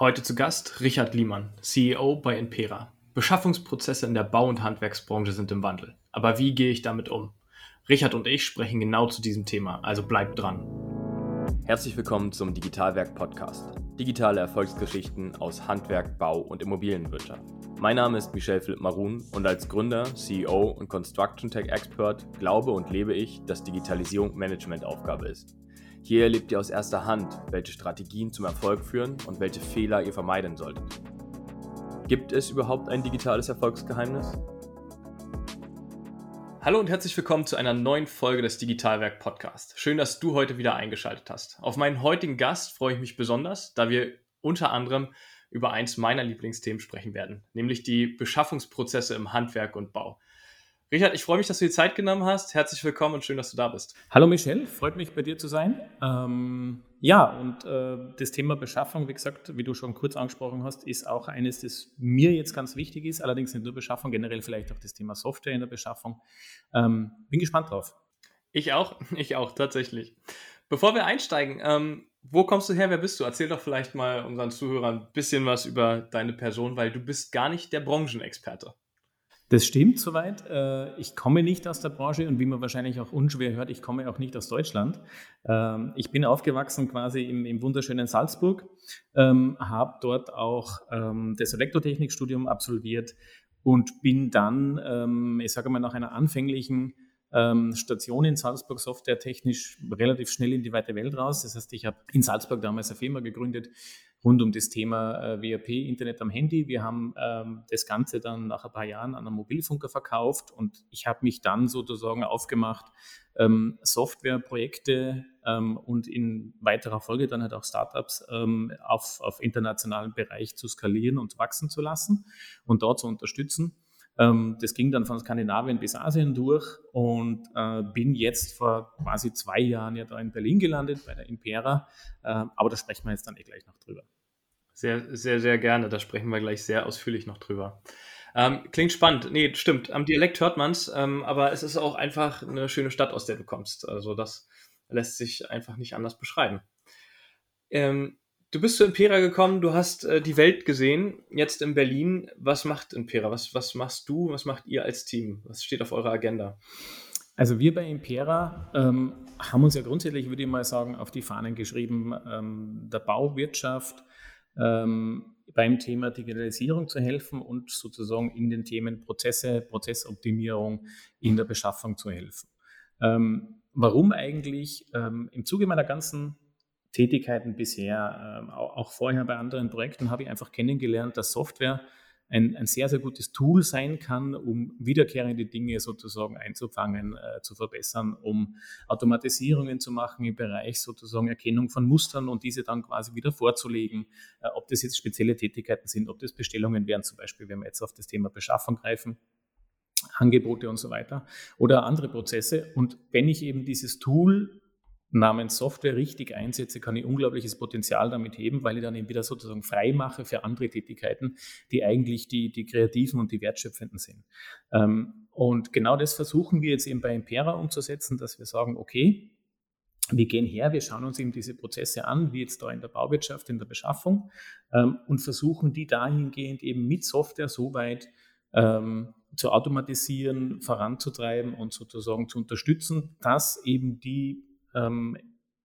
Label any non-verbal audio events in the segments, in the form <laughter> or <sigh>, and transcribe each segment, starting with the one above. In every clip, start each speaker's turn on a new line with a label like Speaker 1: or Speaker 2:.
Speaker 1: Heute zu Gast Richard Liemann, CEO bei Impera. Beschaffungsprozesse in der Bau- und Handwerksbranche sind im Wandel. Aber wie gehe ich damit um? Richard und ich sprechen genau zu diesem Thema, also bleibt dran.
Speaker 2: Herzlich willkommen zum Digitalwerk Podcast. Digitale Erfolgsgeschichten aus Handwerk, Bau und Immobilienwirtschaft. Mein Name ist Michel Philipp Marun und als Gründer, CEO und Construction Tech Expert glaube und lebe ich, dass Digitalisierung Managementaufgabe ist. Hier erlebt ihr aus erster Hand, welche Strategien zum Erfolg führen und welche Fehler ihr vermeiden solltet. Gibt es überhaupt ein digitales Erfolgsgeheimnis?
Speaker 1: Hallo und herzlich willkommen zu einer neuen Folge des Digitalwerk Podcast. Schön, dass du heute wieder eingeschaltet hast. Auf meinen heutigen Gast freue ich mich besonders, da wir unter anderem über eins meiner Lieblingsthemen sprechen werden, nämlich die Beschaffungsprozesse im Handwerk und Bau. Richard, ich freue mich, dass du die Zeit genommen hast. Herzlich willkommen und schön, dass du da bist.
Speaker 3: Hallo Michel, freut mich bei dir zu sein. Ähm, ja, und äh, das Thema Beschaffung, wie gesagt, wie du schon kurz angesprochen hast, ist auch eines, das mir jetzt ganz wichtig ist. Allerdings nicht nur Beschaffung, generell vielleicht auch das Thema Software in der Beschaffung. Ähm, bin gespannt drauf.
Speaker 1: Ich auch, <laughs> ich auch, tatsächlich. Bevor wir einsteigen, ähm, wo kommst du her? Wer bist du? Erzähl doch vielleicht mal unseren Zuhörern ein bisschen was über deine Person, weil du bist gar nicht der Branchenexperte.
Speaker 3: Das stimmt soweit. Äh, ich komme nicht aus der Branche und wie man wahrscheinlich auch unschwer hört, ich komme auch nicht aus Deutschland. Ähm, ich bin aufgewachsen quasi im, im wunderschönen Salzburg, ähm, habe dort auch ähm, das Elektrotechnikstudium absolviert und bin dann, ich sage mal, nach einer anfänglichen Station in Salzburg softwaretechnisch relativ schnell in die weite Welt raus. Das heißt, ich habe in Salzburg damals eine Firma gegründet rund um das Thema äh, WAP, Internet am Handy. Wir haben ähm, das Ganze dann nach ein paar Jahren an einen Mobilfunker verkauft und ich habe mich dann sozusagen aufgemacht, ähm, Softwareprojekte ähm, und in weiterer Folge dann halt auch Startups ähm, auf, auf internationalen Bereich zu skalieren und wachsen zu lassen und dort zu unterstützen. Ähm, das ging dann von Skandinavien bis Asien durch und äh, bin jetzt vor quasi zwei Jahren ja da in Berlin gelandet bei der Impera. Äh, aber da sprechen wir jetzt dann eh gleich noch drüber.
Speaker 1: Sehr, sehr, sehr gerne. Da sprechen wir gleich sehr ausführlich noch drüber. Ähm, klingt spannend. Nee, stimmt. Am Dialekt hört man es, ähm, aber es ist auch einfach eine schöne Stadt, aus der du kommst. Also das lässt sich einfach nicht anders beschreiben. Ähm, Du bist zu Impera gekommen, du hast äh, die Welt gesehen, jetzt in Berlin. Was macht Impera? Was, was machst du? Was macht ihr als Team? Was steht auf eurer Agenda?
Speaker 3: Also wir bei Impera ähm, haben uns ja grundsätzlich, würde ich mal sagen, auf die Fahnen geschrieben, ähm, der Bauwirtschaft ähm, beim Thema Digitalisierung zu helfen und sozusagen in den Themen Prozesse, Prozessoptimierung in der Beschaffung zu helfen. Ähm, warum eigentlich? Ähm, Im Zuge meiner ganzen Tätigkeiten bisher, ähm, auch vorher bei anderen Projekten, habe ich einfach kennengelernt, dass Software ein, ein sehr, sehr gutes Tool sein kann, um wiederkehrende Dinge sozusagen einzufangen, äh, zu verbessern, um Automatisierungen zu machen im Bereich sozusagen Erkennung von Mustern und diese dann quasi wieder vorzulegen, äh, ob das jetzt spezielle Tätigkeiten sind, ob das Bestellungen wären, zum Beispiel, wenn wir jetzt auf das Thema Beschaffung greifen. Angebote und so weiter oder andere Prozesse. Und wenn ich eben dieses Tool namens Software richtig einsetze, kann ich unglaubliches Potenzial damit heben, weil ich dann eben wieder sozusagen frei mache für andere Tätigkeiten, die eigentlich die, die kreativen und die wertschöpfenden sind. Ähm, und genau das versuchen wir jetzt eben bei Impera umzusetzen, dass wir sagen, okay, wir gehen her, wir schauen uns eben diese Prozesse an, wie jetzt da in der Bauwirtschaft, in der Beschaffung, ähm, und versuchen die dahingehend eben mit Software so weit ähm, zu automatisieren, voranzutreiben und sozusagen zu unterstützen, dass eben die ähm,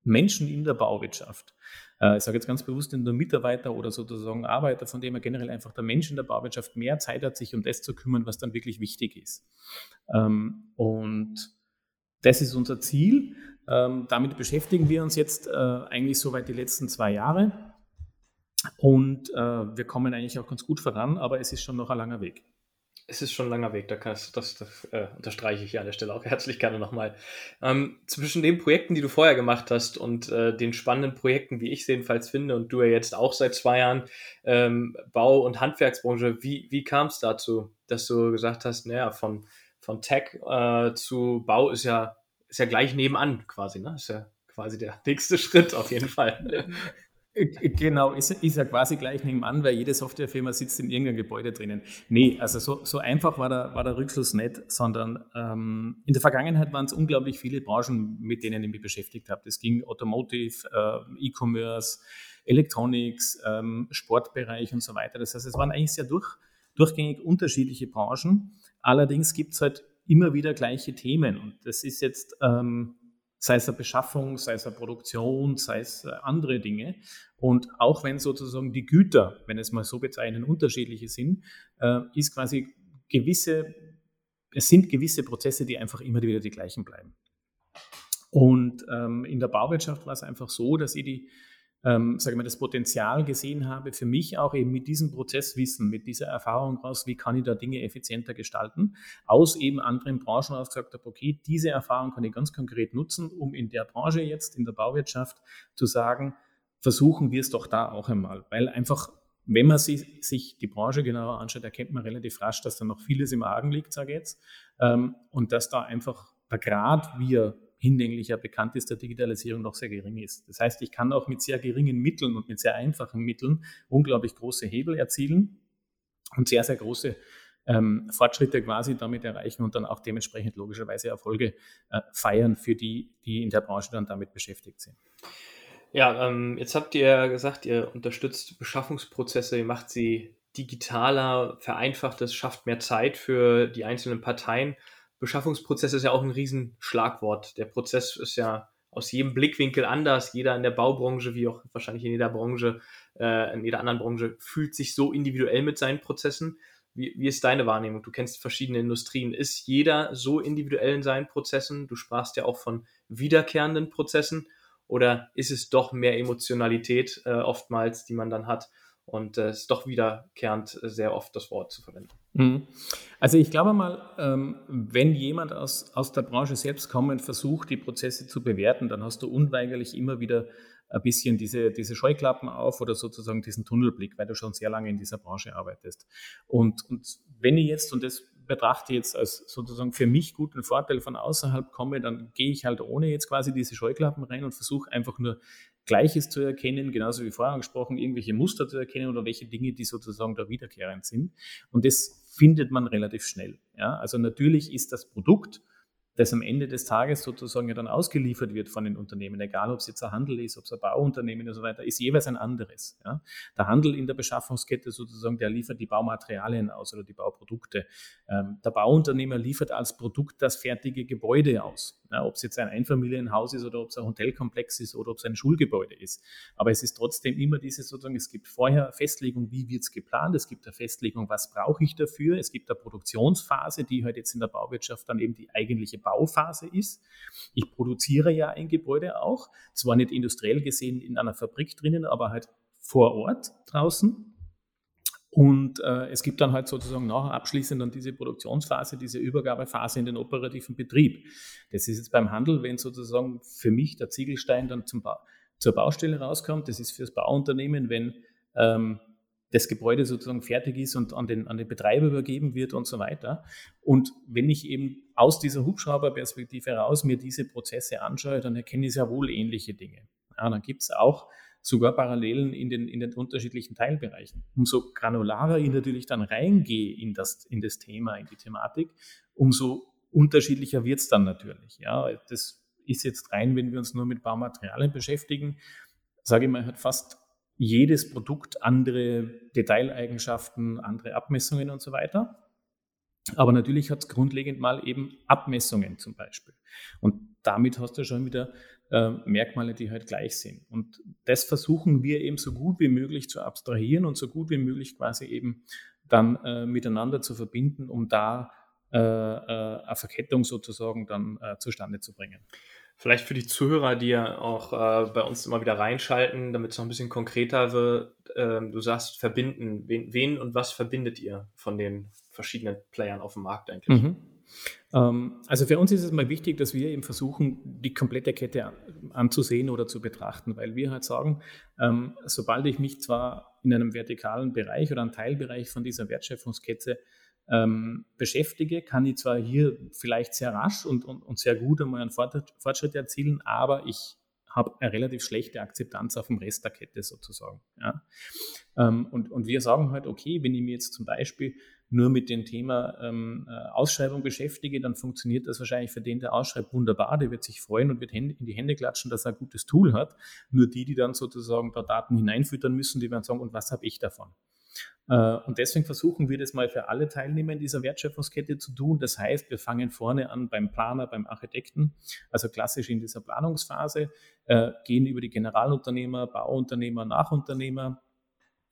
Speaker 3: Menschen in der Bauwirtschaft. Äh, ich sage jetzt ganz bewusst nur Mitarbeiter oder sozusagen Arbeiter, von dem er generell einfach der Mensch in der Bauwirtschaft mehr Zeit hat, sich um das zu kümmern, was dann wirklich wichtig ist. Ähm, und das ist unser Ziel. Ähm, damit beschäftigen wir uns jetzt äh, eigentlich soweit die letzten zwei Jahre. Und äh, wir kommen eigentlich auch ganz gut voran, aber es ist schon noch ein langer Weg
Speaker 1: es ist schon ein langer Weg, da kannst, das, das äh, unterstreiche ich hier an der Stelle auch <laughs> herzlich gerne nochmal. Ähm, zwischen den Projekten, die du vorher gemacht hast und äh, den spannenden Projekten, wie ich es jedenfalls finde, und du ja jetzt auch seit zwei Jahren ähm, Bau- und Handwerksbranche, wie, wie kam es dazu, dass du gesagt hast, naja, von, von Tech äh, zu Bau ist ja, ist ja gleich nebenan quasi, ne? Ist ja quasi der <laughs> nächste Schritt auf jeden Fall. <laughs>
Speaker 3: Äh, genau, ist, ist ja quasi gleich nebenan, weil jede Softwarefirma sitzt in irgendeinem Gebäude drinnen. Nee, also so, so einfach war der, war der Rückschluss nicht, sondern ähm, in der Vergangenheit waren es unglaublich viele Branchen, mit denen ich mich beschäftigt habe. Das ging Automotive, äh, E-Commerce, Electronics, ähm, Sportbereich und so weiter. Das heißt, es waren eigentlich sehr durch, durchgängig unterschiedliche Branchen. Allerdings gibt es halt immer wieder gleiche Themen und das ist jetzt... Ähm, sei es eine Beschaffung, sei es eine Produktion, sei es äh, andere Dinge. Und auch wenn sozusagen die Güter, wenn es mal so bezeichnen, unterschiedliche sind, äh, ist quasi gewisse, es sind gewisse Prozesse, die einfach immer wieder die gleichen bleiben. Und ähm, in der Bauwirtschaft war es einfach so, dass ich die ähm, sage mal, das Potenzial gesehen habe, für mich auch eben mit diesem Prozesswissen, mit dieser Erfahrung raus, wie kann ich da Dinge effizienter gestalten, aus eben anderen Branchen aus gesagt habe, okay, diese Erfahrung kann ich ganz konkret nutzen, um in der Branche jetzt, in der Bauwirtschaft, zu sagen, versuchen wir es doch da auch einmal, weil einfach wenn man sich, sich, die Branche genauer anschaut, erkennt man relativ rasch, dass da noch vieles im Argen liegt, sage ich jetzt, ähm, und dass da einfach der Grad, wie er hinlänglich ja bekannt ist, der Digitalisierung noch sehr gering ist. Das heißt, ich kann auch mit sehr geringen Mitteln und mit sehr einfachen Mitteln unglaublich große Hebel erzielen und sehr, sehr große ähm, Fortschritte quasi damit erreichen und dann auch dementsprechend logischerweise Erfolge äh, feiern für die, die in der Branche dann damit beschäftigt sind.
Speaker 1: Ja, ähm, jetzt habt ihr gesagt, ihr unterstützt Beschaffungsprozesse, ihr macht sie digitaler, vereinfacht es, schafft mehr Zeit für die einzelnen Parteien. Beschaffungsprozess ist ja auch ein Riesenschlagwort. Der Prozess ist ja aus jedem Blickwinkel anders. Jeder in der Baubranche, wie auch wahrscheinlich in jeder Branche, äh, in jeder anderen Branche, fühlt sich so individuell mit seinen Prozessen. Wie, wie ist deine Wahrnehmung? Du kennst verschiedene Industrien. Ist jeder so individuell in seinen Prozessen? Du sprachst ja auch von wiederkehrenden Prozessen. Oder ist es doch mehr Emotionalität äh, oftmals, die man dann hat? Und es äh, ist doch wiederkehrend äh, sehr oft das Wort zu verwenden.
Speaker 3: Mhm. Also ich glaube mal, ähm, wenn jemand aus, aus der Branche selbst kommend versucht, die Prozesse zu bewerten, dann hast du unweigerlich immer wieder ein bisschen diese, diese Scheuklappen auf oder sozusagen diesen Tunnelblick, weil du schon sehr lange in dieser Branche arbeitest. Und, und wenn ich jetzt, und das betrachte jetzt als sozusagen für mich guten Vorteil von außerhalb komme, dann gehe ich halt ohne jetzt quasi diese Scheuklappen rein und versuche einfach nur Gleiches zu erkennen, genauso wie vorher angesprochen, irgendwelche Muster zu erkennen oder welche Dinge, die sozusagen da wiederkehrend sind. Und das findet man relativ schnell. Ja? Also natürlich ist das Produkt das am Ende des Tages sozusagen ja dann ausgeliefert wird von den Unternehmen, egal ob es jetzt ein Handel ist, ob es ein Bauunternehmen und so weiter, ist jeweils ein anderes. Ja. Der Handel in der Beschaffungskette sozusagen, der liefert die Baumaterialien aus oder die Bauprodukte. Ähm, der Bauunternehmer liefert als Produkt das fertige Gebäude aus. Ja, ob es jetzt ein Einfamilienhaus ist oder ob es ein Hotelkomplex ist oder ob es ein Schulgebäude ist. Aber es ist trotzdem immer diese sozusagen, es gibt vorher Festlegung, wie wird es geplant, es gibt eine Festlegung, was brauche ich dafür, es gibt eine Produktionsphase, die halt jetzt in der Bauwirtschaft dann eben die eigentliche Bauphase ist. Ich produziere ja ein Gebäude auch, zwar nicht industriell gesehen in einer Fabrik drinnen, aber halt vor Ort draußen. Und äh, es gibt dann halt sozusagen nachher abschließend dann diese Produktionsphase, diese Übergabephase in den operativen Betrieb. Das ist jetzt beim Handel, wenn sozusagen für mich der Ziegelstein dann zum ba zur Baustelle rauskommt. Das ist fürs Bauunternehmen, wenn ähm, das Gebäude sozusagen fertig ist und an den, an den Betreiber übergeben wird und so weiter. Und wenn ich eben aus dieser Hubschrauberperspektive heraus mir diese Prozesse anschaue, dann erkenne ich sehr wohl ähnliche Dinge. Ja, dann gibt es auch sogar Parallelen in den, in den unterschiedlichen Teilbereichen. Umso granularer ich natürlich dann reingehe in das, in das Thema, in die Thematik, umso unterschiedlicher wird es dann natürlich. Ja, das ist jetzt rein, wenn wir uns nur mit Baumaterialien beschäftigen, sage ich mal, hat fast jedes Produkt andere Detaileigenschaften, andere Abmessungen und so weiter. Aber natürlich hat es grundlegend mal eben Abmessungen zum Beispiel. Und damit hast du schon wieder äh, Merkmale, die halt gleich sind. Und das versuchen wir eben so gut wie möglich zu abstrahieren und so gut wie möglich quasi eben dann äh, miteinander zu verbinden, um da äh, äh eine Verkettung sozusagen dann äh, zustande zu bringen.
Speaker 1: Vielleicht für die Zuhörer, die ja auch äh, bei uns immer wieder reinschalten, damit es noch ein bisschen konkreter wird. Äh, du sagst verbinden. Wen, wen, und was verbindet ihr von den verschiedenen Playern auf dem Markt eigentlich?
Speaker 3: Mhm. Ähm, also für uns ist es mal wichtig, dass wir eben versuchen, die komplette Kette anzusehen oder zu betrachten, weil wir halt sagen, ähm, sobald ich mich zwar in einem vertikalen Bereich oder einem Teilbereich von dieser Wertschöpfungskette ähm, beschäftige, kann ich zwar hier vielleicht sehr rasch und, und, und sehr gut einmal einen Fortschritt erzielen, aber ich habe eine relativ schlechte Akzeptanz auf dem Rest der Kette sozusagen. Ja. Ähm, und, und wir sagen halt, okay, wenn ich mir jetzt zum Beispiel nur mit dem Thema ähm, äh, Ausschreibung beschäftige, dann funktioniert das wahrscheinlich für den, der ausschreibt, wunderbar. Der wird sich freuen und wird in die Hände klatschen, dass er ein gutes Tool hat. Nur die, die dann sozusagen da Daten hineinfüttern müssen, die werden sagen, und was habe ich davon? Äh, und deswegen versuchen wir das mal für alle Teilnehmer in dieser Wertschöpfungskette zu tun. Das heißt, wir fangen vorne an beim Planer, beim Architekten, also klassisch in dieser Planungsphase, äh, gehen über die Generalunternehmer, Bauunternehmer, Nachunternehmer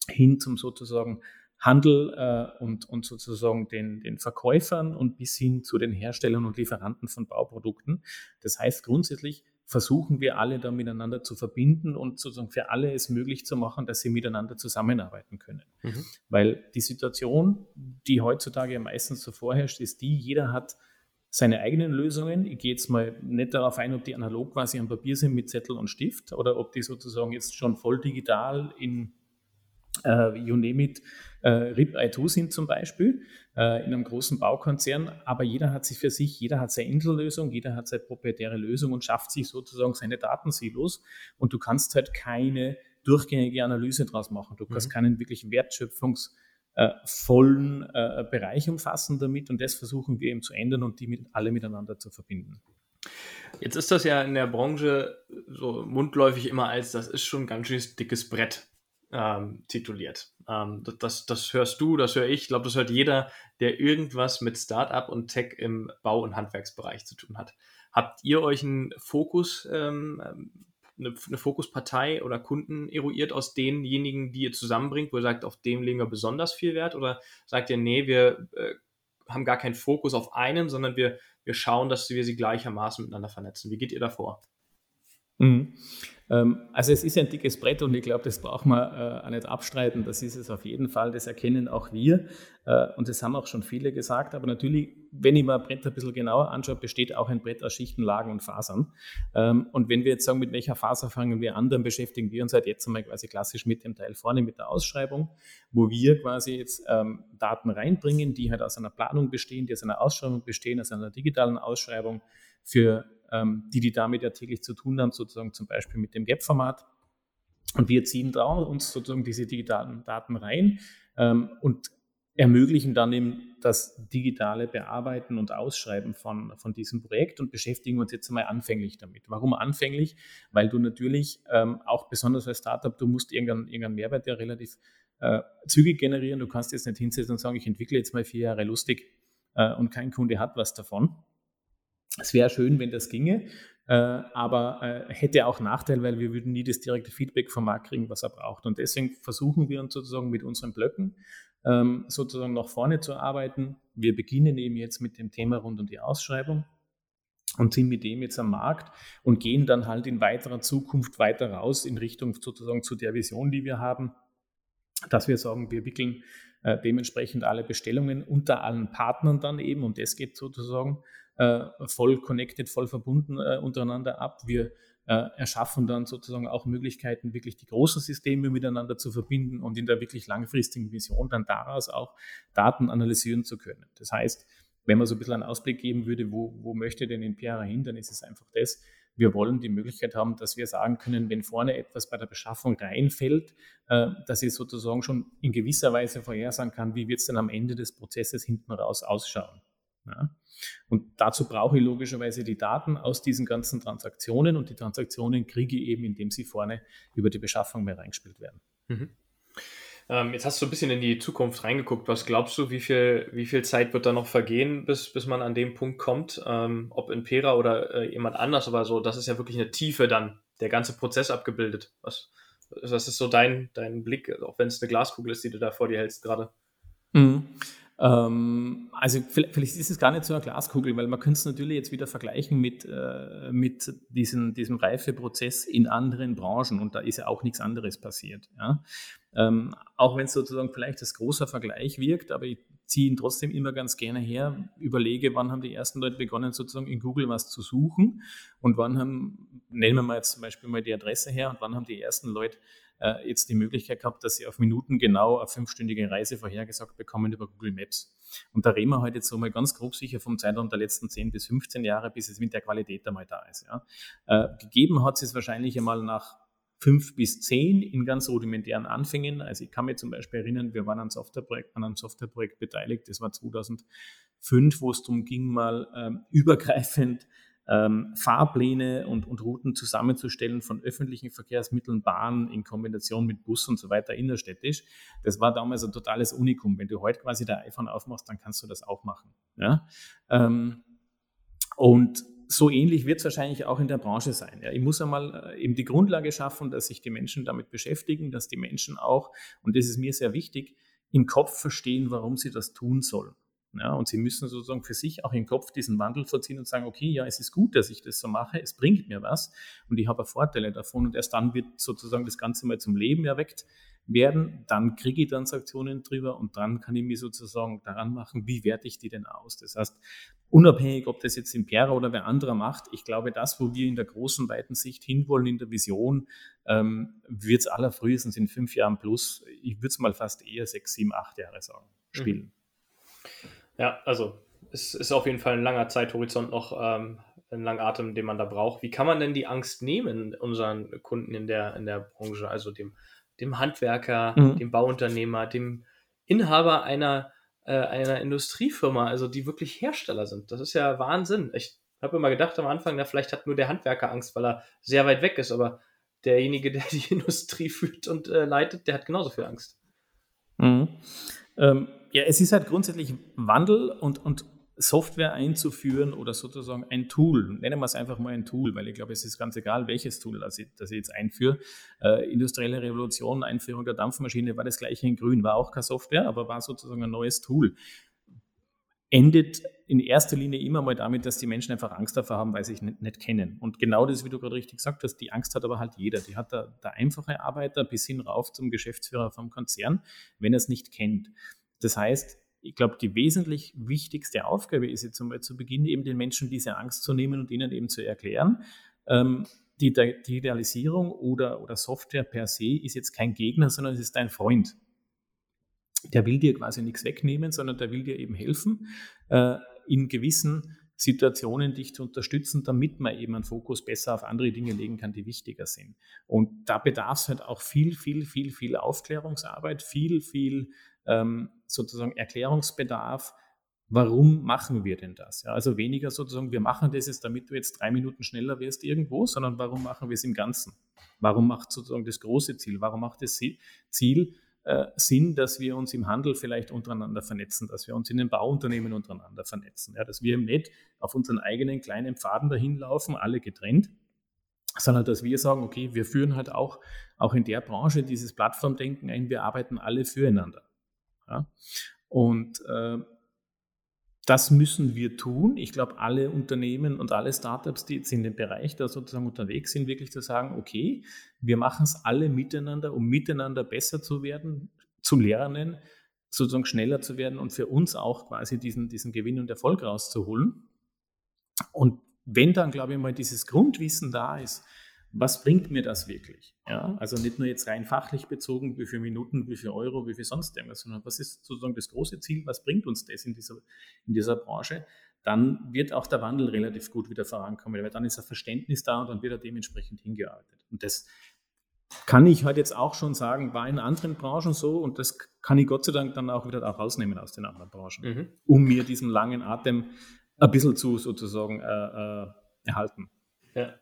Speaker 3: hin zum sozusagen Handel äh, und, und sozusagen den, den Verkäufern und bis hin zu den Herstellern und Lieferanten von Bauprodukten. Das heißt, grundsätzlich versuchen wir alle da miteinander zu verbinden und sozusagen für alle es möglich zu machen, dass sie miteinander zusammenarbeiten können. Mhm. Weil die Situation, die heutzutage meistens so vorherrscht, ist die, jeder hat seine eigenen Lösungen. Ich gehe jetzt mal nicht darauf ein, ob die analog quasi am Papier sind mit Zettel und Stift oder ob die sozusagen jetzt schon voll digital in äh, you name it, äh, RIP-I2 sind zum Beispiel äh, in einem großen Baukonzern, aber jeder hat sich für sich, jeder hat seine Insellösung, jeder hat seine proprietäre Lösung und schafft sich sozusagen seine Datensilos und du kannst halt keine durchgängige Analyse daraus machen. Du kannst mhm. keinen wirklich wertschöpfungs- äh, vollen äh, Bereich umfassen damit und das versuchen wir eben zu ändern und die mit, alle miteinander zu verbinden.
Speaker 1: Jetzt ist das ja in der Branche so mundläufig immer als, das ist schon ein ganz schön dickes Brett ähm, tituliert. Ähm, das, das hörst du, das höre ich, ich glaube, das hört jeder, der irgendwas mit Startup und Tech im Bau- und Handwerksbereich zu tun hat. Habt ihr euch einen Fokus, ähm, eine, eine Fokuspartei oder Kunden eruiert aus denjenigen, die ihr zusammenbringt, wo ihr sagt, auf dem legen wir besonders viel Wert? Oder sagt ihr, nee, wir äh, haben gar keinen Fokus auf einen, sondern wir, wir schauen, dass wir sie gleichermaßen miteinander vernetzen? Wie geht ihr davor?
Speaker 3: Mhm. Ähm, also es ist ein dickes Brett und ich glaube, das brauchen wir äh, nicht abstreiten. Das ist es auf jeden Fall. Das erkennen auch wir äh, und das haben auch schon viele gesagt. Aber natürlich, wenn ich mir ein Brett ein bisschen genauer anschaue, besteht auch ein Brett aus Schichten, Lagen und Fasern. Ähm, und wenn wir jetzt sagen, mit welcher Faser fangen wir an, dann beschäftigen wir uns halt jetzt einmal quasi klassisch mit dem Teil vorne, mit der Ausschreibung, wo wir quasi jetzt ähm, Daten reinbringen, die halt aus einer Planung bestehen, die aus einer Ausschreibung bestehen, aus einer digitalen Ausschreibung für die, die damit ja täglich zu tun haben, sozusagen zum Beispiel mit dem GAP-Format. Und wir ziehen da uns sozusagen diese digitalen Daten rein ähm, und ermöglichen dann eben das digitale Bearbeiten und Ausschreiben von, von diesem Projekt und beschäftigen uns jetzt einmal anfänglich damit. Warum anfänglich? Weil du natürlich ähm, auch besonders als Startup, du musst irgendeinen, irgendeinen Mehrwert ja relativ äh, zügig generieren. Du kannst jetzt nicht hinsetzen und sagen, ich entwickle jetzt mal vier Jahre lustig äh, und kein Kunde hat was davon. Es wäre schön, wenn das ginge, äh, aber äh, hätte auch Nachteil, weil wir würden nie das direkte Feedback vom Markt kriegen, was er braucht. Und deswegen versuchen wir uns sozusagen mit unseren Blöcken ähm, sozusagen nach vorne zu arbeiten. Wir beginnen eben jetzt mit dem Thema rund um die Ausschreibung und sind mit dem jetzt am Markt und gehen dann halt in weiterer Zukunft weiter raus in Richtung sozusagen zu der Vision, die wir haben, dass wir sagen, wir wickeln äh, dementsprechend alle Bestellungen unter allen Partnern dann eben, und das geht sozusagen äh, voll connected, voll verbunden äh, untereinander ab. Wir äh, erschaffen dann sozusagen auch Möglichkeiten, wirklich die großen Systeme miteinander zu verbinden und in der wirklich langfristigen Vision dann daraus auch Daten analysieren zu können. Das heißt, wenn man so ein bisschen einen Ausblick geben würde, wo, wo möchte denn Impera hin, dann ist es einfach das, wir wollen die Möglichkeit haben, dass wir sagen können, wenn vorne etwas bei der Beschaffung reinfällt, äh, dass ich sozusagen schon in gewisser Weise vorhersagen kann, wie wird es dann am Ende des Prozesses hinten raus ausschauen. Ja. Und dazu brauche ich logischerweise die Daten aus diesen ganzen Transaktionen und die Transaktionen kriege ich eben, indem sie vorne über die Beschaffung mehr reingespielt werden. Mhm.
Speaker 1: Ähm, jetzt hast du ein bisschen in die Zukunft reingeguckt. Was glaubst du, wie viel, wie viel Zeit wird da noch vergehen, bis, bis man an dem Punkt kommt? Ähm, ob Impera oder äh, jemand anders, aber so, das ist ja wirklich eine Tiefe dann, der ganze Prozess abgebildet. Was, was ist so dein, dein Blick, auch wenn es eine Glaskugel ist, die du da vor dir hältst gerade?
Speaker 3: Mhm. Ähm, also vielleicht ist es gar nicht so eine Glaskugel, weil man könnte es natürlich jetzt wieder vergleichen mit, äh, mit diesen, diesem Reifeprozess in anderen Branchen und da ist ja auch nichts anderes passiert. Ja? Ähm, auch wenn es sozusagen vielleicht als großer Vergleich wirkt, aber ich ziehe ihn trotzdem immer ganz gerne her, überlege, wann haben die ersten Leute begonnen, sozusagen in Google was zu suchen und wann haben, nennen wir mal jetzt zum Beispiel mal die Adresse her und wann haben die ersten Leute äh, jetzt die Möglichkeit gehabt, dass sie auf Minuten genau eine fünfstündige Reise vorhergesagt bekommen über Google Maps. Und da reden wir heute jetzt so mal ganz grob sicher vom Zeitraum der letzten 10 bis 15 Jahre, bis es mit der Qualität einmal da ist. Ja. Äh, gegeben hat es wahrscheinlich einmal nach fünf bis zehn in ganz rudimentären Anfängen. Also ich kann mich zum Beispiel erinnern, wir waren an, Softwareprojekt, an einem Softwareprojekt beteiligt, das war 2005, wo es darum ging, mal ähm, <laughs> übergreifend ähm, Fahrpläne und, und Routen zusammenzustellen von öffentlichen Verkehrsmitteln, Bahn in Kombination mit Bus und so weiter innerstädtisch. Das war damals ein totales Unikum. Wenn du heute quasi dein iPhone aufmachst, dann kannst du das auch machen. Ja? Ähm, und so ähnlich wird es wahrscheinlich auch in der Branche sein. Ja, ich muss einmal äh, eben die Grundlage schaffen, dass sich die Menschen damit beschäftigen, dass die Menschen auch, und das ist mir sehr wichtig, im Kopf verstehen, warum sie das tun sollen. Ja, und sie müssen sozusagen für sich auch im Kopf diesen Wandel vorziehen und sagen, okay, ja, es ist gut, dass ich das so mache, es bringt mir was und ich habe Vorteile davon und erst dann wird sozusagen das Ganze mal zum Leben erweckt werden, dann kriege ich Transaktionen drüber und dann kann ich mir sozusagen daran machen, wie werte ich die denn aus. Das heißt, unabhängig, ob das jetzt Impera oder wer anderer macht, ich glaube, das, wo wir in der großen, weiten Sicht hinwollen, in der Vision, ähm, wird es allerfrühestens in fünf Jahren plus, ich würde es mal fast eher sechs, sieben, acht Jahre sagen, mhm.
Speaker 1: Ja, also es ist auf jeden Fall ein langer Zeithorizont noch, ähm, ein langer Atem, den man da braucht. Wie kann man denn die Angst nehmen, unseren Kunden in der, in der Branche, also dem dem Handwerker, mhm. dem Bauunternehmer, dem Inhaber einer, äh, einer Industriefirma, also die wirklich Hersteller sind. Das ist ja Wahnsinn. Ich habe immer gedacht am Anfang, na, vielleicht hat nur der Handwerker Angst, weil er sehr weit weg ist, aber derjenige, der die <laughs> Industrie führt und äh, leitet, der hat genauso viel Angst.
Speaker 3: Mhm. Ähm, ja, es ist halt grundsätzlich Wandel und, und Software einzuführen oder sozusagen ein Tool, nennen wir es einfach mal ein Tool, weil ich glaube, es ist ganz egal, welches Tool das ich, das ich jetzt einführe. Äh, industrielle Revolution, Einführung der Dampfmaschine war das gleiche in Grün, war auch keine Software, aber war sozusagen ein neues Tool. Endet in erster Linie immer mal damit, dass die Menschen einfach Angst davor haben, weil sie sich nicht, nicht kennen. Und genau das, wie du gerade richtig gesagt hast, die Angst hat aber halt jeder. Die hat der, der einfache Arbeiter bis hin rauf zum Geschäftsführer vom Konzern, wenn er es nicht kennt. Das heißt, ich glaube, die wesentlich wichtigste Aufgabe ist jetzt einmal zu Beginn eben den Menschen diese Angst zu nehmen und ihnen eben zu erklären, ähm, die Digitalisierung oder, oder Software per se ist jetzt kein Gegner, sondern es ist dein Freund. Der will dir quasi nichts wegnehmen, sondern der will dir eben helfen, äh, in gewissen Situationen dich zu unterstützen, damit man eben einen Fokus besser auf andere Dinge legen kann, die wichtiger sind. Und da bedarf es halt auch viel, viel, viel, viel Aufklärungsarbeit, viel, viel ähm, sozusagen Erklärungsbedarf, warum machen wir denn das? Ja, also weniger sozusagen, wir machen das jetzt, damit du jetzt drei Minuten schneller wirst irgendwo, sondern warum machen wir es im Ganzen? Warum macht sozusagen das große Ziel? Warum macht das Ziel äh, Sinn, dass wir uns im Handel vielleicht untereinander vernetzen, dass wir uns in den Bauunternehmen untereinander vernetzen, ja, dass wir eben nicht auf unseren eigenen kleinen Pfaden dahin laufen, alle getrennt, sondern dass wir sagen, okay, wir führen halt auch, auch in der Branche dieses Plattformdenken ein, wir arbeiten alle füreinander. Ja? Und äh, das müssen wir tun. Ich glaube, alle Unternehmen und alle Startups, die jetzt in dem Bereich da sozusagen unterwegs sind, wirklich zu sagen, okay, wir machen es alle miteinander, um miteinander besser zu werden, zu lernen, sozusagen schneller zu werden und für uns auch quasi diesen, diesen Gewinn und Erfolg rauszuholen. Und wenn dann, glaube ich mal, dieses Grundwissen da ist, was bringt mir das wirklich? Ja, also nicht nur jetzt rein fachlich bezogen, wie viele Minuten, wie viele Euro, wie viel sonst irgendwas, sondern was ist sozusagen das große Ziel, was bringt uns das in dieser, in dieser Branche? Dann wird auch der Wandel relativ gut wieder vorankommen, weil dann ist ein Verständnis da und dann wird er dementsprechend hingearbeitet. Und das kann ich halt jetzt auch schon sagen, war in anderen Branchen so und das kann ich Gott sei Dank dann auch wieder auch rausnehmen aus den anderen Branchen, mhm. um mir diesen langen Atem ein bisschen zu sozusagen äh, äh, erhalten.
Speaker 1: Ja.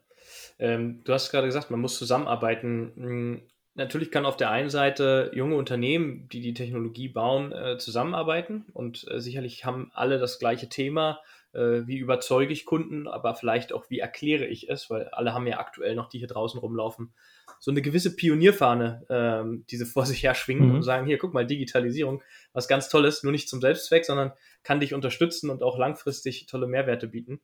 Speaker 1: Ähm, du hast gerade gesagt, man muss zusammenarbeiten. Hm, natürlich kann auf der einen Seite junge Unternehmen, die die Technologie bauen, äh, zusammenarbeiten und äh, sicherlich haben alle das gleiche Thema. Äh, wie überzeuge ich Kunden, aber vielleicht auch, wie erkläre ich es, weil alle haben ja aktuell noch, die hier draußen rumlaufen, so eine gewisse Pionierfahne, ähm, die sie <laughs> vor sich her schwingen mhm. und sagen, hier, guck mal, Digitalisierung, was ganz Tolles, nur nicht zum Selbstzweck, sondern kann dich unterstützen und auch langfristig tolle Mehrwerte bieten.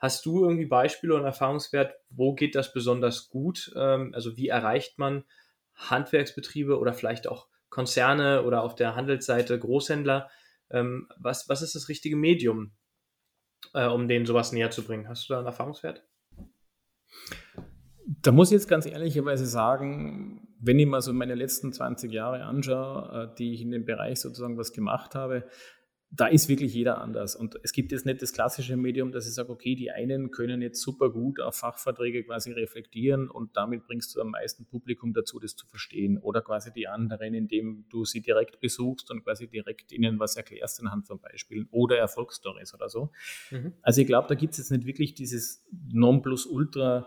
Speaker 1: Hast du irgendwie Beispiele und Erfahrungswert, wo geht das besonders gut? Ähm, also wie erreicht man Handwerksbetriebe oder vielleicht auch Konzerne oder auf der Handelsseite Großhändler? Ähm, was, was ist das richtige Medium, äh, um denen sowas näher zu bringen? Hast du da einen Erfahrungswert?
Speaker 3: Da muss ich jetzt ganz ehrlicherweise sagen, wenn ich mal so meine letzten 20 Jahre anschaue, äh, die ich in dem Bereich sozusagen was gemacht habe, da ist wirklich jeder anders. Und es gibt jetzt nicht das klassische Medium, dass ich sage, okay, die einen können jetzt super gut auf Fachverträge quasi reflektieren und damit bringst du am meisten Publikum dazu, das zu verstehen. Oder quasi die anderen, indem du sie direkt besuchst und quasi direkt ihnen was erklärst anhand von Beispielen oder Erfolgsstories oder so. Mhm. Also ich glaube, da gibt es jetzt nicht wirklich dieses Nonplusultra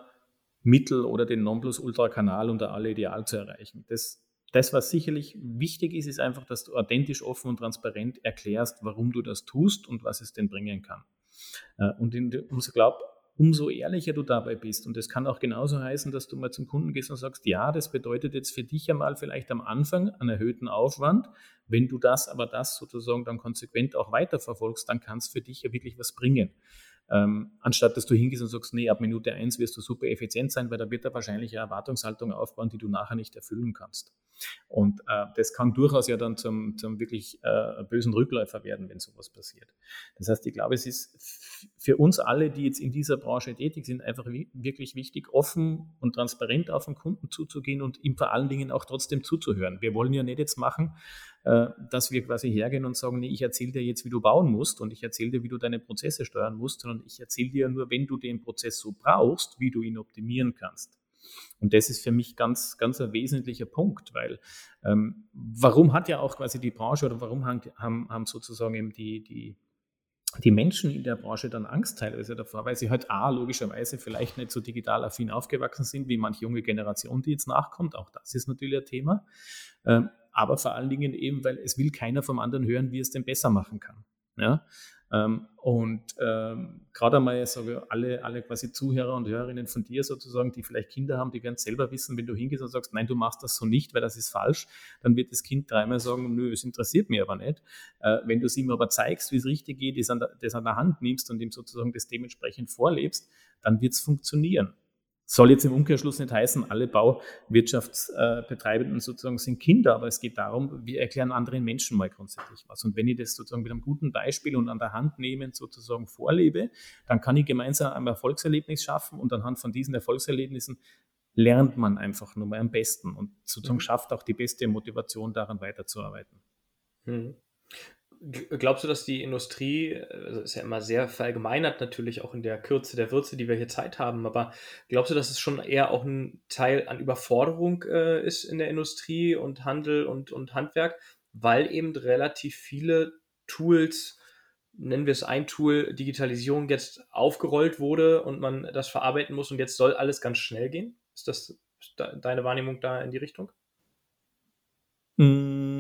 Speaker 3: Mittel oder den Nonplusultra-Kanal unter alle ideal zu erreichen. Das das, was sicherlich wichtig ist, ist einfach, dass du authentisch, offen und transparent erklärst, warum du das tust und was es denn bringen kann. Äh, und umso, glaub, umso ehrlicher du dabei bist, und das kann auch genauso heißen, dass du mal zum Kunden gehst und sagst, ja, das bedeutet jetzt für dich einmal vielleicht am Anfang einen erhöhten Aufwand. Wenn du das aber das sozusagen dann konsequent auch weiterverfolgst, dann kann es für dich ja wirklich was bringen. Ähm, anstatt dass du hingehst und sagst, nee, ab Minute eins wirst du super effizient sein, weil da wird er wahrscheinlich eine Erwartungshaltung aufbauen, die du nachher nicht erfüllen kannst. Und äh, das kann durchaus ja dann zum, zum wirklich äh, bösen Rückläufer werden, wenn sowas passiert. Das heißt, ich glaube, es ist für uns alle, die jetzt in dieser Branche tätig sind, einfach wirklich wichtig, offen und transparent auf den Kunden zuzugehen und ihm vor allen Dingen auch trotzdem zuzuhören. Wir wollen ja nicht jetzt machen, dass wir quasi hergehen und sagen, nee, ich erzähle dir jetzt, wie du bauen musst und ich erzähle dir, wie du deine Prozesse steuern musst, sondern ich erzähle dir nur, wenn du den Prozess so brauchst, wie du ihn optimieren kannst. Und das ist für mich ganz, ganz ein wesentlicher Punkt, weil ähm, warum hat ja auch quasi die Branche oder warum haben, haben sozusagen eben die, die, die Menschen in der Branche dann Angst teilweise davor, weil sie halt A, logischerweise vielleicht nicht so digital affin aufgewachsen sind wie manche junge Generation, die jetzt nachkommt. Auch das ist natürlich ein Thema. Aber vor allen Dingen eben, weil es will keiner vom anderen hören, wie es denn besser machen kann. Ja? Ähm, und ähm, gerade einmal sage alle, alle quasi Zuhörer und Hörerinnen von dir sozusagen, die vielleicht Kinder haben, die werden selber wissen, wenn du hingehst und sagst, nein, du machst das so nicht, weil das ist falsch, dann wird das Kind dreimal sagen, nö, es interessiert mich aber nicht. Äh, wenn du es ihm aber zeigst, wie es richtig geht, das an, der, das an der Hand nimmst und ihm sozusagen das dementsprechend vorlebst, dann wird es funktionieren. Soll jetzt im Umkehrschluss nicht heißen, alle Bauwirtschaftsbetreibenden sozusagen sind Kinder, aber es geht darum, wir erklären anderen Menschen mal grundsätzlich was. Und wenn ich das sozusagen mit einem guten Beispiel und an der Hand nehmend sozusagen vorlebe, dann kann ich gemeinsam ein Erfolgserlebnis schaffen und anhand von diesen Erfolgserlebnissen lernt man einfach nur mal am besten und sozusagen mhm. schafft auch die beste Motivation daran weiterzuarbeiten.
Speaker 1: Mhm. Glaubst du, dass die Industrie, also ist ja immer sehr verallgemeinert natürlich auch in der Kürze der Würze, die wir hier Zeit haben, aber glaubst du, dass es schon eher auch ein Teil an Überforderung äh, ist in der Industrie und Handel und, und Handwerk, weil eben relativ viele Tools, nennen wir es ein Tool, Digitalisierung jetzt aufgerollt wurde und man das verarbeiten muss und jetzt soll alles ganz schnell gehen? Ist das deine Wahrnehmung da in die Richtung?
Speaker 3: Mm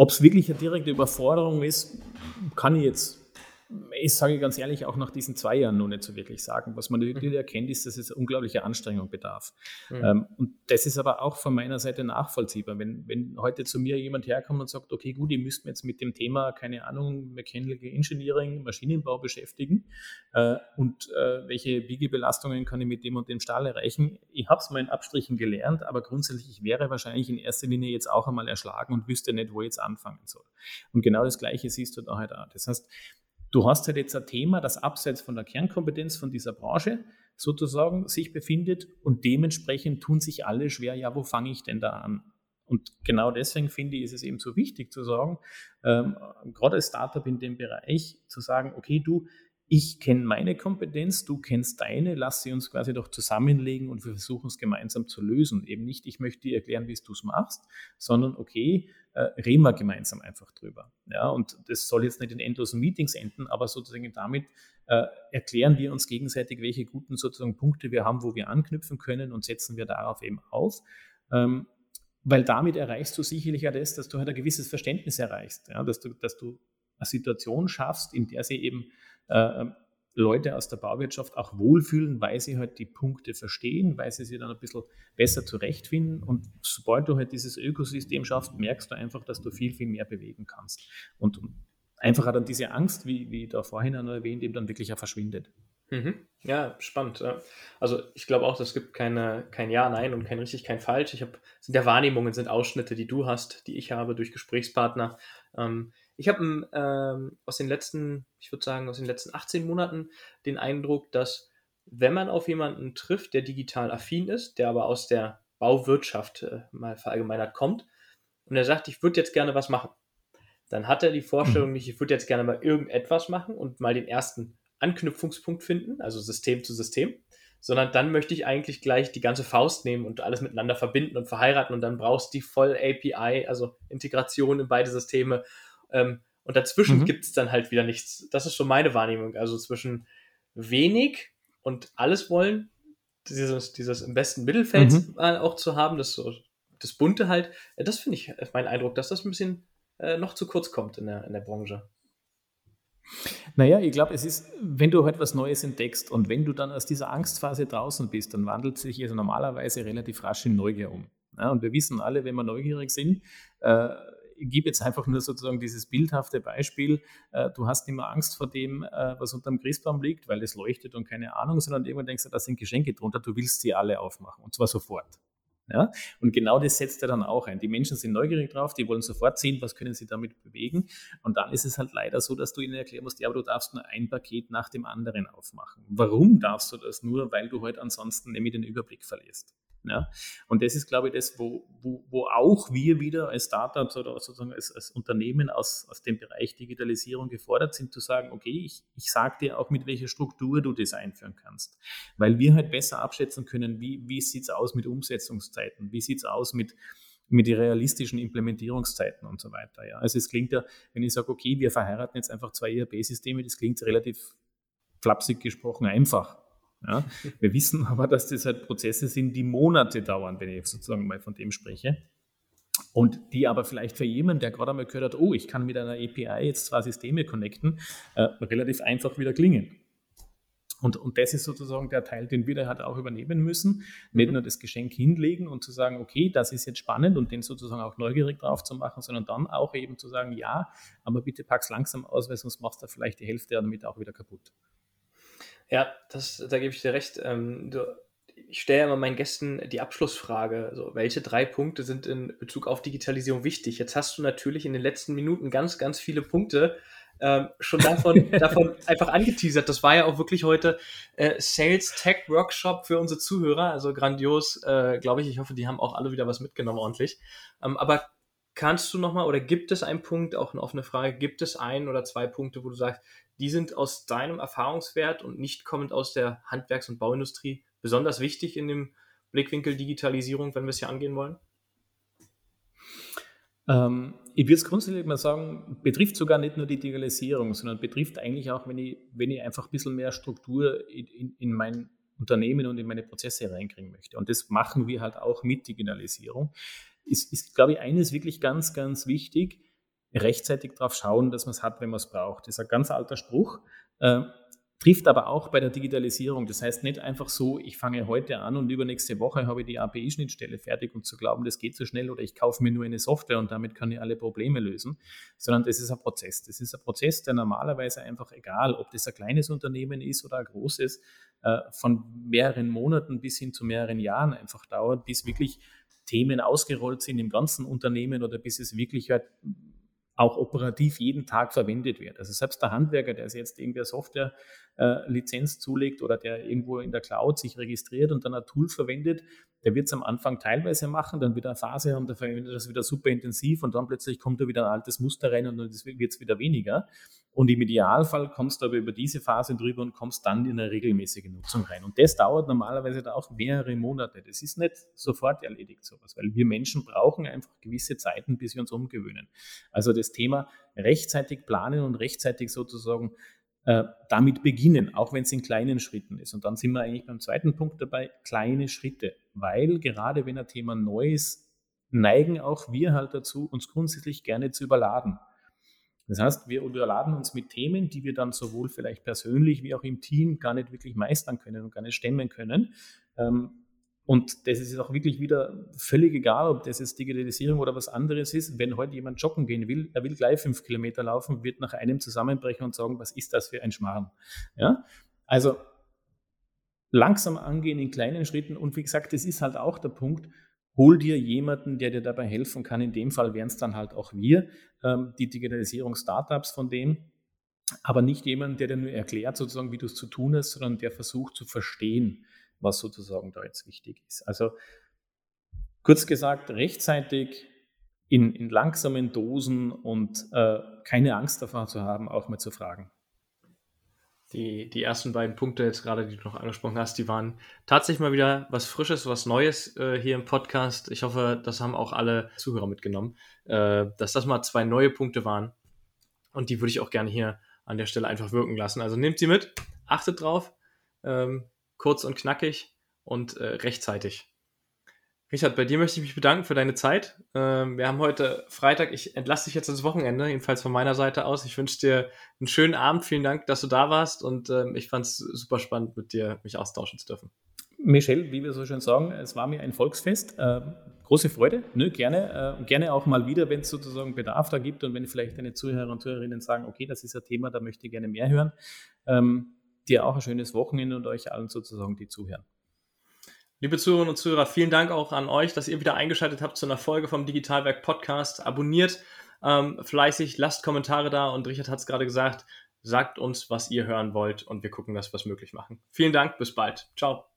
Speaker 3: ob es wirklich eine direkte Überforderung ist, kann ich jetzt ich sage ganz ehrlich, auch nach diesen zwei Jahren noch nicht so wirklich sagen. Was man natürlich mhm. erkennt, ist, dass es unglaubliche Anstrengung bedarf. Mhm. Ähm, und das ist aber auch von meiner Seite nachvollziehbar. Wenn, wenn heute zu mir jemand herkommt und sagt, okay, gut, ihr müsst jetzt mit dem Thema, keine Ahnung, Mechanical Engineering, Maschinenbau beschäftigen äh, und äh, welche Biegebelastungen kann ich mit dem und dem Stahl erreichen. Ich habe es mal in Abstrichen gelernt, aber grundsätzlich ich wäre wahrscheinlich in erster Linie jetzt auch einmal erschlagen und wüsste nicht, wo ich jetzt anfangen soll. Und genau das Gleiche siehst du da halt auch. Das heißt, Du hast halt jetzt ein Thema, das abseits von der Kernkompetenz von dieser Branche sozusagen sich befindet und dementsprechend tun sich alle schwer, ja, wo fange ich denn da an? Und genau deswegen finde ich, ist es eben so wichtig zu sagen, ähm, gerade als Startup in dem Bereich, zu sagen, okay, du, ich kenne meine Kompetenz, du kennst deine, lass sie uns quasi doch zusammenlegen und wir versuchen es gemeinsam zu lösen. Eben nicht, ich möchte dir erklären, wie du es machst, sondern okay, äh, reden wir gemeinsam einfach drüber. Ja, und das soll jetzt nicht in endlosen Meetings enden, aber sozusagen damit äh, erklären wir uns gegenseitig, welche guten sozusagen Punkte wir haben, wo wir anknüpfen können und setzen wir darauf eben auf. Ähm, weil damit erreichst du sicherlich ja das, dass du halt ein gewisses Verständnis erreichst, ja, dass, du, dass du eine Situation schaffst, in der sie eben äh, Leute aus der Bauwirtschaft auch wohlfühlen, weil sie halt die Punkte verstehen, weil sie sich dann ein bisschen besser zurechtfinden. Und sobald du halt dieses Ökosystem schaffst, merkst du einfach, dass du viel, viel mehr bewegen kannst. Und einfach dann diese Angst, wie, wie da vorhin erwähnt, eben dann wirklich auch verschwindet.
Speaker 1: Mhm. Ja, spannend. Also ich glaube auch, es gibt keine, kein Ja, Nein und kein richtig, kein Falsch. Ich habe, sind ja Wahrnehmungen, sind Ausschnitte, die du hast, die ich habe durch Gesprächspartner. Ähm, ich habe ähm, aus den letzten, ich würde sagen, aus den letzten 18 Monaten den Eindruck, dass wenn man auf jemanden trifft, der digital affin ist, der aber aus der Bauwirtschaft äh, mal verallgemeinert kommt und er sagt, ich würde jetzt gerne was machen. Dann hat er die Vorstellung mhm. nicht, ich würde jetzt gerne mal irgendetwas machen und mal den ersten Anknüpfungspunkt finden, also System zu System, sondern dann möchte ich eigentlich gleich die ganze Faust nehmen und alles miteinander verbinden und verheiraten und dann brauchst du die voll API, also Integration in beide Systeme. Ähm, und dazwischen mhm. gibt es dann halt wieder nichts. Das ist so meine Wahrnehmung. Also zwischen wenig und alles wollen, dieses, dieses im besten Mittelfeld mhm. auch zu haben, das so das Bunte halt, das finde ich mein Eindruck, dass das ein bisschen äh, noch zu kurz kommt in der, in der Branche.
Speaker 3: Naja, ich glaube, es ist, wenn du halt was Neues entdeckst und wenn du dann aus dieser Angstphase draußen bist, dann wandelt sich also normalerweise relativ rasch in Neugier um. Ja, und wir wissen alle, wenn wir neugierig sind, äh, gebe jetzt einfach nur sozusagen dieses bildhafte Beispiel, äh, du hast nicht mehr Angst vor dem, äh, was unter dem Christbaum liegt, weil es leuchtet und keine Ahnung, sondern irgendwann denkst du, da sind Geschenke drunter, du willst sie alle aufmachen und zwar sofort. Ja? Und genau das setzt er dann auch ein. Die Menschen sind neugierig drauf, die wollen sofort sehen, was können sie damit bewegen. Und dann ist es halt leider so, dass du ihnen erklären musst, ja, aber du darfst nur ein Paket nach dem anderen aufmachen. Warum darfst du das nur? Weil du halt ansonsten nämlich den Überblick verlierst. Ja? Und das ist, glaube ich, das, wo, wo, wo auch wir wieder als Startups oder sozusagen als, als Unternehmen aus, aus dem Bereich Digitalisierung gefordert sind, zu sagen, okay, ich, ich sage dir auch, mit welcher Struktur du das einführen kannst. Weil wir halt besser abschätzen können, wie, wie sieht es aus mit Umsetzungszeiten, wie sieht es aus mit, mit den realistischen Implementierungszeiten und so weiter. Ja. Also es klingt ja, wenn ich sage, okay, wir verheiraten jetzt einfach zwei ERP-Systeme, das klingt relativ flapsig gesprochen einfach. Ja? Wir wissen aber, dass das halt Prozesse sind, die Monate dauern, wenn ich sozusagen mal von dem spreche. Und die aber vielleicht für jemanden, der gerade einmal gehört hat, oh, ich kann mit einer API jetzt zwei Systeme connecten, äh, relativ einfach wieder klingen. Und, und das ist sozusagen der Teil, den wir da halt auch übernehmen müssen. Nicht mhm. nur das Geschenk hinlegen und zu sagen, okay, das ist jetzt spannend und den sozusagen auch neugierig drauf zu machen, sondern dann auch eben zu sagen, ja, aber bitte pack's langsam aus, weil sonst machst du vielleicht die Hälfte damit auch wieder kaputt.
Speaker 1: Ja, das, da gebe ich dir recht. Ähm, du, ich stelle immer meinen Gästen die Abschlussfrage. Also, welche drei Punkte sind in Bezug auf Digitalisierung wichtig? Jetzt hast du natürlich in den letzten Minuten ganz, ganz viele Punkte ähm, schon davon, <laughs> davon einfach angeteasert. Das war ja auch wirklich heute äh, Sales Tech Workshop für unsere Zuhörer. Also grandios, äh, glaube ich. Ich hoffe, die haben auch alle wieder was mitgenommen ordentlich. Ähm, aber kannst du nochmal oder gibt es einen Punkt, auch eine offene Frage, gibt es ein oder zwei Punkte, wo du sagst, die sind aus deinem Erfahrungswert und nicht kommend aus der Handwerks- und Bauindustrie besonders wichtig in dem Blickwinkel Digitalisierung, wenn wir es hier angehen wollen?
Speaker 3: Ähm, ich würde es grundsätzlich mal sagen, betrifft sogar nicht nur die Digitalisierung, sondern betrifft eigentlich auch, wenn ich, wenn ich einfach ein bisschen mehr Struktur in, in, in mein Unternehmen und in meine Prozesse reinkriegen möchte. Und das machen wir halt auch mit Digitalisierung. Ist, ist glaube ich, eines wirklich ganz, ganz wichtig rechtzeitig darauf schauen, dass man es hat, wenn man es braucht. Das ist ein ganz alter Spruch, äh, trifft aber auch bei der Digitalisierung. Das heißt nicht einfach so, ich fange heute an und übernächste Woche habe ich die API-Schnittstelle fertig und zu glauben, das geht so schnell oder ich kaufe mir nur eine Software und damit kann ich alle Probleme lösen, sondern das ist ein Prozess. Das ist ein Prozess, der normalerweise einfach, egal ob das ein kleines Unternehmen ist oder ein großes, äh, von mehreren Monaten bis hin zu mehreren Jahren einfach dauert, bis wirklich Themen ausgerollt sind im ganzen Unternehmen oder bis es wirklich halt auch operativ jeden Tag verwendet wird. Also selbst der Handwerker, der jetzt irgendwie eine Äh, zulegt oder der irgendwo in der Cloud sich registriert und dann ein Tool verwendet, der wird es am Anfang teilweise machen, dann wieder eine Phase haben, der verwendet das wieder super intensiv und dann plötzlich kommt da wieder ein altes Muster rein und dann wird es wieder weniger. Und im Idealfall kommst du aber über diese Phase drüber und kommst dann in eine regelmäßige Nutzung rein. Und das dauert normalerweise da auch mehrere Monate. Das ist nicht sofort erledigt, sowas, weil wir Menschen brauchen einfach gewisse Zeiten, bis wir uns umgewöhnen. Also das Thema rechtzeitig planen und rechtzeitig sozusagen äh, damit beginnen, auch wenn es in kleinen Schritten ist. Und dann sind wir eigentlich beim zweiten Punkt dabei, kleine Schritte, weil gerade wenn ein Thema neu ist, neigen auch wir halt dazu, uns grundsätzlich gerne zu überladen. Das heißt, wir überladen uns mit Themen, die wir dann sowohl vielleicht persönlich wie auch im Team gar nicht wirklich meistern können und gar nicht stemmen können. Ähm, und das ist auch wirklich wieder völlig egal, ob das jetzt Digitalisierung oder was anderes ist. Wenn heute jemand joggen gehen will, er will gleich fünf Kilometer laufen, wird nach einem zusammenbrechen und sagen, was ist das für ein Schmarrn? Ja? Also langsam angehen in kleinen Schritten. Und wie gesagt, das ist halt auch der Punkt, hol dir jemanden, der dir dabei helfen kann. In dem Fall wären es dann halt auch wir, ähm, die Digitalisierung-Startups von dem. Aber nicht jemand, der dir nur erklärt, sozusagen, wie du es zu tun hast, sondern der versucht zu verstehen, was sozusagen da jetzt wichtig ist. Also Kurz gesagt, rechtzeitig in, in langsamen Dosen und äh, keine Angst davor zu haben, auch mal zu fragen.
Speaker 1: Die, die ersten beiden Punkte jetzt gerade, die du noch angesprochen hast, die waren tatsächlich mal wieder was Frisches, was Neues äh, hier im Podcast. Ich hoffe, das haben auch alle Zuhörer mitgenommen, äh, dass das mal zwei neue Punkte waren. Und die würde ich auch gerne hier an der Stelle einfach wirken lassen. Also nehmt sie mit, achtet drauf, ähm, kurz und knackig und äh, rechtzeitig. Richard, bei dir möchte ich mich bedanken für deine Zeit. Ähm, wir haben heute Freitag. Ich entlasse dich jetzt ins Wochenende, jedenfalls von meiner Seite aus. Ich wünsche dir einen schönen Abend. Vielen Dank, dass du da warst und ähm, ich fand es super spannend, mit dir mich austauschen zu dürfen.
Speaker 3: Michel, wie wir so schön sagen, es war mir ein Volksfest. Äh, große Freude, Nö, gerne. Äh, gerne auch mal wieder, wenn es sozusagen Bedarf da gibt und wenn vielleicht deine Zuhörer und Zuhörerinnen sagen, okay, das ist ein Thema, da möchte ich gerne mehr hören. Ähm, dir auch ein schönes Wochenende und euch allen sozusagen, die zuhören.
Speaker 1: Liebe Zuhörerinnen und Zuhörer, vielen Dank auch an euch, dass ihr wieder eingeschaltet habt zu einer Folge vom Digitalwerk Podcast. Abonniert ähm, fleißig, lasst Kommentare da und Richard hat es gerade gesagt, sagt uns, was ihr hören wollt und wir gucken, dass wir es möglich machen. Vielen Dank, bis bald. Ciao.